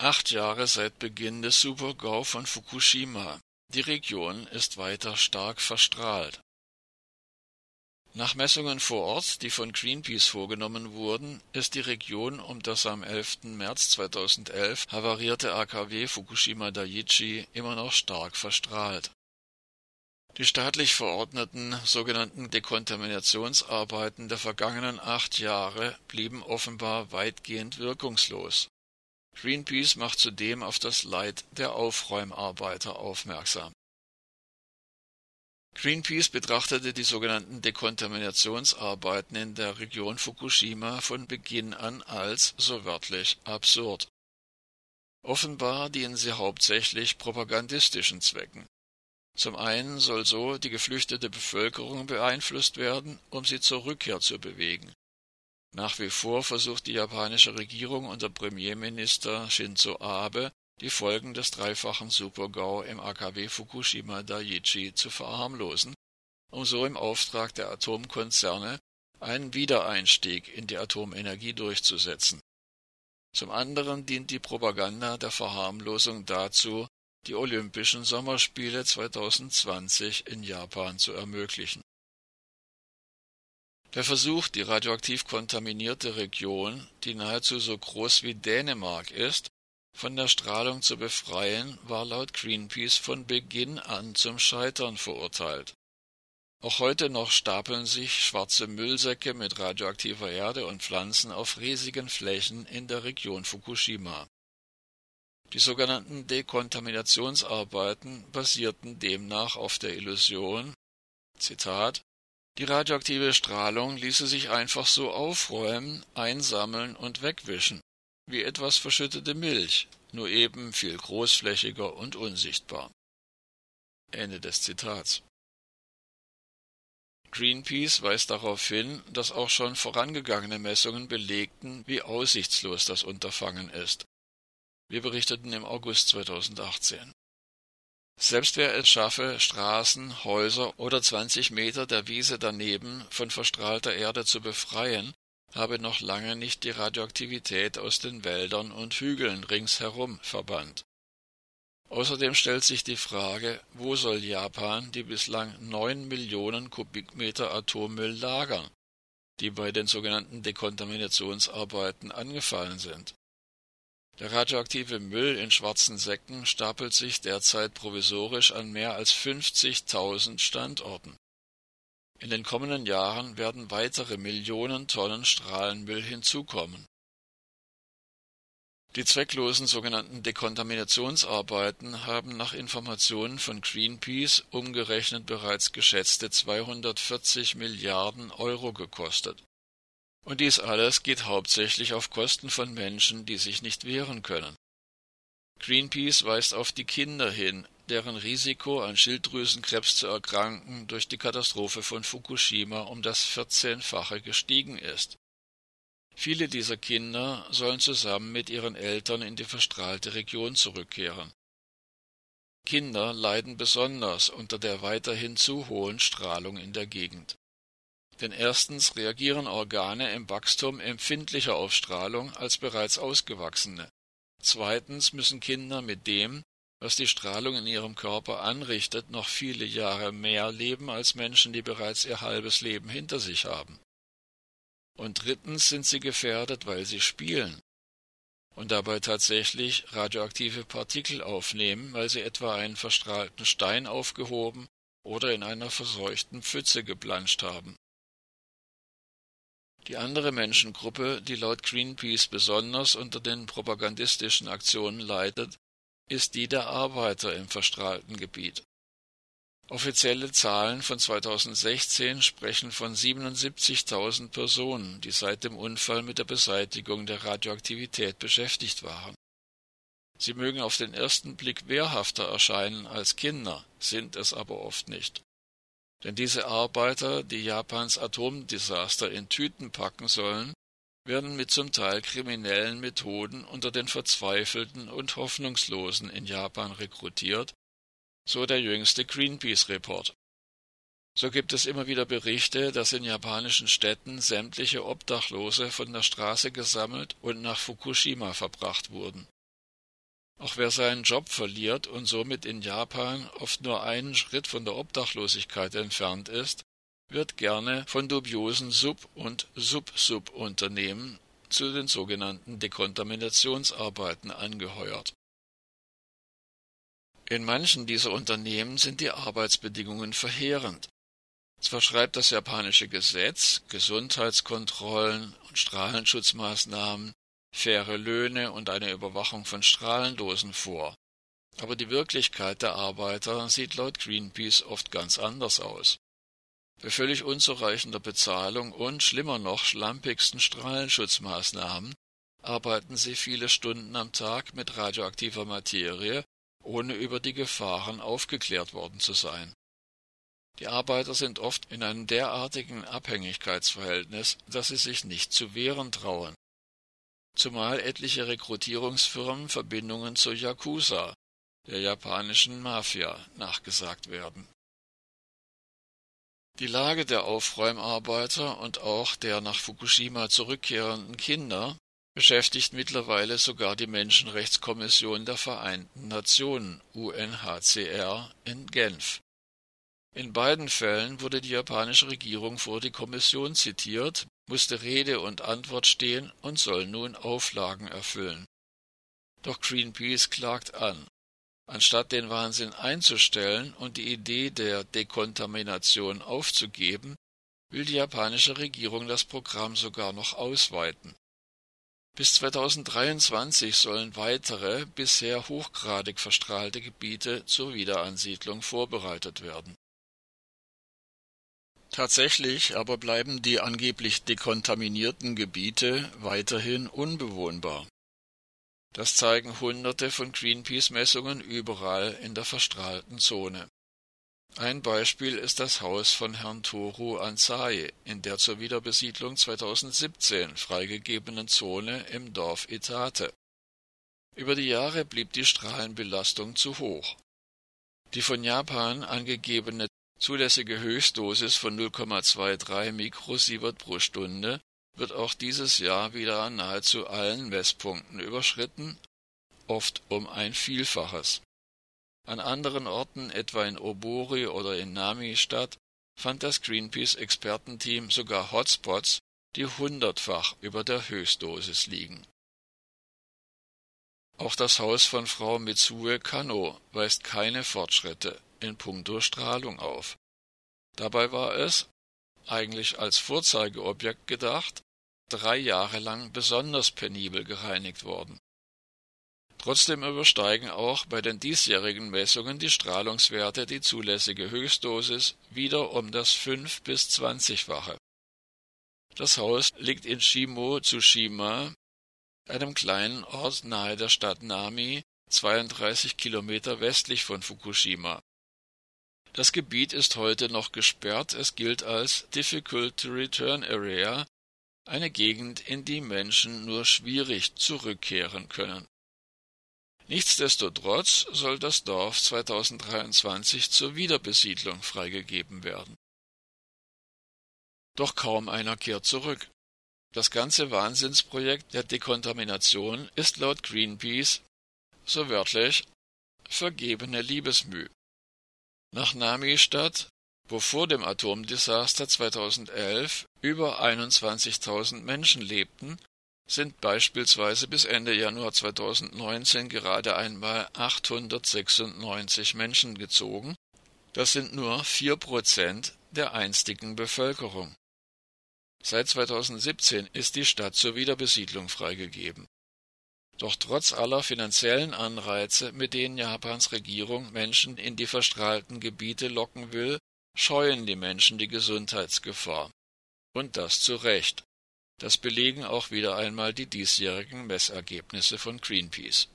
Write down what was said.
Acht Jahre seit Beginn des Supergau von Fukushima. Die Region ist weiter stark verstrahlt. Nach Messungen vor Ort, die von Greenpeace vorgenommen wurden, ist die Region um das am 11. März 2011 havarierte AKW Fukushima Daiichi immer noch stark verstrahlt. Die staatlich verordneten sogenannten Dekontaminationsarbeiten der vergangenen acht Jahre blieben offenbar weitgehend wirkungslos. Greenpeace macht zudem auf das Leid der Aufräumarbeiter aufmerksam Greenpeace betrachtete die sogenannten Dekontaminationsarbeiten in der Region Fukushima von Beginn an als, so wörtlich, absurd. Offenbar dienen sie hauptsächlich propagandistischen Zwecken. Zum einen soll so die geflüchtete Bevölkerung beeinflusst werden, um sie zur Rückkehr zu bewegen. Nach wie vor versucht die japanische Regierung unter Premierminister Shinzo Abe die Folgen des dreifachen Supergau im AKW Fukushima Daiichi zu verharmlosen, um so im Auftrag der Atomkonzerne einen Wiedereinstieg in die Atomenergie durchzusetzen. Zum anderen dient die Propaganda der Verharmlosung dazu, die Olympischen Sommerspiele 2020 in Japan zu ermöglichen. Der Versuch, die radioaktiv kontaminierte Region, die nahezu so groß wie Dänemark ist, von der Strahlung zu befreien, war laut Greenpeace von Beginn an zum Scheitern verurteilt. Auch heute noch stapeln sich schwarze Müllsäcke mit radioaktiver Erde und Pflanzen auf riesigen Flächen in der Region Fukushima. Die sogenannten Dekontaminationsarbeiten basierten demnach auf der Illusion, Zitat, die radioaktive Strahlung ließe sich einfach so aufräumen, einsammeln und wegwischen wie etwas verschüttete Milch, nur eben viel großflächiger und unsichtbar. Ende des Zitats. Greenpeace weist darauf hin, dass auch schon vorangegangene Messungen belegten, wie aussichtslos das Unterfangen ist. Wir berichteten im August 2018. Selbst wer es schaffe, Straßen, Häuser oder 20 Meter der Wiese daneben von verstrahlter Erde zu befreien, habe noch lange nicht die Radioaktivität aus den Wäldern und Hügeln ringsherum verbannt. Außerdem stellt sich die Frage, wo soll Japan die bislang neun Millionen Kubikmeter Atommüll lagern, die bei den sogenannten Dekontaminationsarbeiten angefallen sind. Der radioaktive Müll in schwarzen Säcken stapelt sich derzeit provisorisch an mehr als 50.000 Standorten. In den kommenden Jahren werden weitere Millionen Tonnen Strahlenmüll hinzukommen. Die zwecklosen sogenannten Dekontaminationsarbeiten haben nach Informationen von Greenpeace umgerechnet bereits geschätzte 240 Milliarden Euro gekostet. Und dies alles geht hauptsächlich auf Kosten von Menschen, die sich nicht wehren können. Greenpeace weist auf die Kinder hin, deren Risiko an Schilddrüsenkrebs zu erkranken durch die Katastrophe von Fukushima um das vierzehnfache gestiegen ist. Viele dieser Kinder sollen zusammen mit ihren Eltern in die verstrahlte Region zurückkehren. Kinder leiden besonders unter der weiterhin zu hohen Strahlung in der Gegend. Denn erstens reagieren Organe im Wachstum empfindlicher auf Strahlung als bereits ausgewachsene. Zweitens müssen Kinder mit dem, was die Strahlung in ihrem Körper anrichtet, noch viele Jahre mehr leben als Menschen, die bereits ihr halbes Leben hinter sich haben. Und drittens sind sie gefährdet, weil sie spielen und dabei tatsächlich radioaktive Partikel aufnehmen, weil sie etwa einen verstrahlten Stein aufgehoben oder in einer verseuchten Pfütze geplanscht haben. Die andere Menschengruppe, die laut Greenpeace besonders unter den propagandistischen Aktionen leidet, ist die der Arbeiter im verstrahlten Gebiet. Offizielle Zahlen von 2016 sprechen von 77.000 Personen, die seit dem Unfall mit der Beseitigung der Radioaktivität beschäftigt waren. Sie mögen auf den ersten Blick wehrhafter erscheinen als Kinder, sind es aber oft nicht. Denn diese Arbeiter, die Japans Atomdesaster in Tüten packen sollen, werden mit zum Teil kriminellen Methoden unter den Verzweifelten und Hoffnungslosen in Japan rekrutiert, so der jüngste Greenpeace-Report. So gibt es immer wieder Berichte, dass in japanischen Städten sämtliche Obdachlose von der Straße gesammelt und nach Fukushima verbracht wurden. Auch wer seinen Job verliert und somit in Japan oft nur einen Schritt von der Obdachlosigkeit entfernt ist, wird gerne von dubiosen Sub- und Sub-Sub-Unternehmen zu den sogenannten Dekontaminationsarbeiten angeheuert. In manchen dieser Unternehmen sind die Arbeitsbedingungen verheerend. Zwar schreibt das japanische Gesetz Gesundheitskontrollen und Strahlenschutzmaßnahmen, faire Löhne und eine Überwachung von Strahlendosen vor, aber die Wirklichkeit der Arbeiter sieht laut Greenpeace oft ganz anders aus. Bei völlig unzureichender Bezahlung und schlimmer noch schlampigsten Strahlenschutzmaßnahmen arbeiten sie viele Stunden am Tag mit radioaktiver Materie, ohne über die Gefahren aufgeklärt worden zu sein. Die Arbeiter sind oft in einem derartigen Abhängigkeitsverhältnis, dass sie sich nicht zu wehren trauen. Zumal etliche Rekrutierungsfirmen Verbindungen zur Yakuza, der japanischen Mafia, nachgesagt werden die Lage der Aufräumarbeiter und auch der nach Fukushima zurückkehrenden Kinder beschäftigt mittlerweile sogar die Menschenrechtskommission der Vereinten Nationen UNHCR in Genf. In beiden Fällen wurde die japanische Regierung vor die Kommission zitiert, musste Rede und Antwort stehen und soll nun Auflagen erfüllen. Doch Greenpeace klagt an. Anstatt den Wahnsinn einzustellen und die Idee der Dekontamination aufzugeben, will die japanische Regierung das Programm sogar noch ausweiten. Bis 2023 sollen weitere, bisher hochgradig verstrahlte Gebiete zur Wiederansiedlung vorbereitet werden. Tatsächlich aber bleiben die angeblich dekontaminierten Gebiete weiterhin unbewohnbar. Das zeigen Hunderte von Greenpeace-Messungen überall in der verstrahlten Zone. Ein Beispiel ist das Haus von Herrn Toru Ansai in der zur Wiederbesiedlung 2017 freigegebenen Zone im Dorf Itate. Über die Jahre blieb die Strahlenbelastung zu hoch. Die von Japan angegebene zulässige Höchstdosis von 0,23 Mikrosievert pro Stunde wird auch dieses Jahr wieder an nahezu allen Messpunkten überschritten, oft um ein Vielfaches. An anderen Orten, etwa in Obori oder in Nami-Stadt, fand das Greenpeace-Expertenteam sogar Hotspots, die hundertfach über der Höchstdosis liegen. Auch das Haus von Frau Mitsue Kano weist keine Fortschritte in puncto Strahlung auf. Dabei war es, eigentlich als Vorzeigeobjekt gedacht, drei Jahre lang besonders penibel gereinigt worden. Trotzdem übersteigen auch bei den diesjährigen Messungen die Strahlungswerte die zulässige Höchstdosis wieder um das fünf bis zwanzigfache. Das Haus liegt in Shimo Tsushima, einem kleinen Ort nahe der Stadt Nami, 32 Kilometer westlich von Fukushima. Das Gebiet ist heute noch gesperrt, es gilt als Difficult to Return Area eine Gegend, in die Menschen nur schwierig zurückkehren können. Nichtsdestotrotz soll das Dorf 2023 zur Wiederbesiedlung freigegeben werden. Doch kaum einer kehrt zurück. Das ganze Wahnsinnsprojekt der Dekontamination ist laut Greenpeace, so wörtlich, vergebene Liebesmüh. Nach Nami-Stadt wo vor dem Atomdesaster 2011 über 21.000 Menschen lebten, sind beispielsweise bis Ende Januar 2019 gerade einmal 896 Menschen gezogen. Das sind nur vier Prozent der einstigen Bevölkerung. Seit 2017 ist die Stadt zur Wiederbesiedlung freigegeben. Doch trotz aller finanziellen Anreize, mit denen Japans Regierung Menschen in die verstrahlten Gebiete locken will, scheuen die Menschen die Gesundheitsgefahr. Und das zu Recht. Das belegen auch wieder einmal die diesjährigen Messergebnisse von Greenpeace.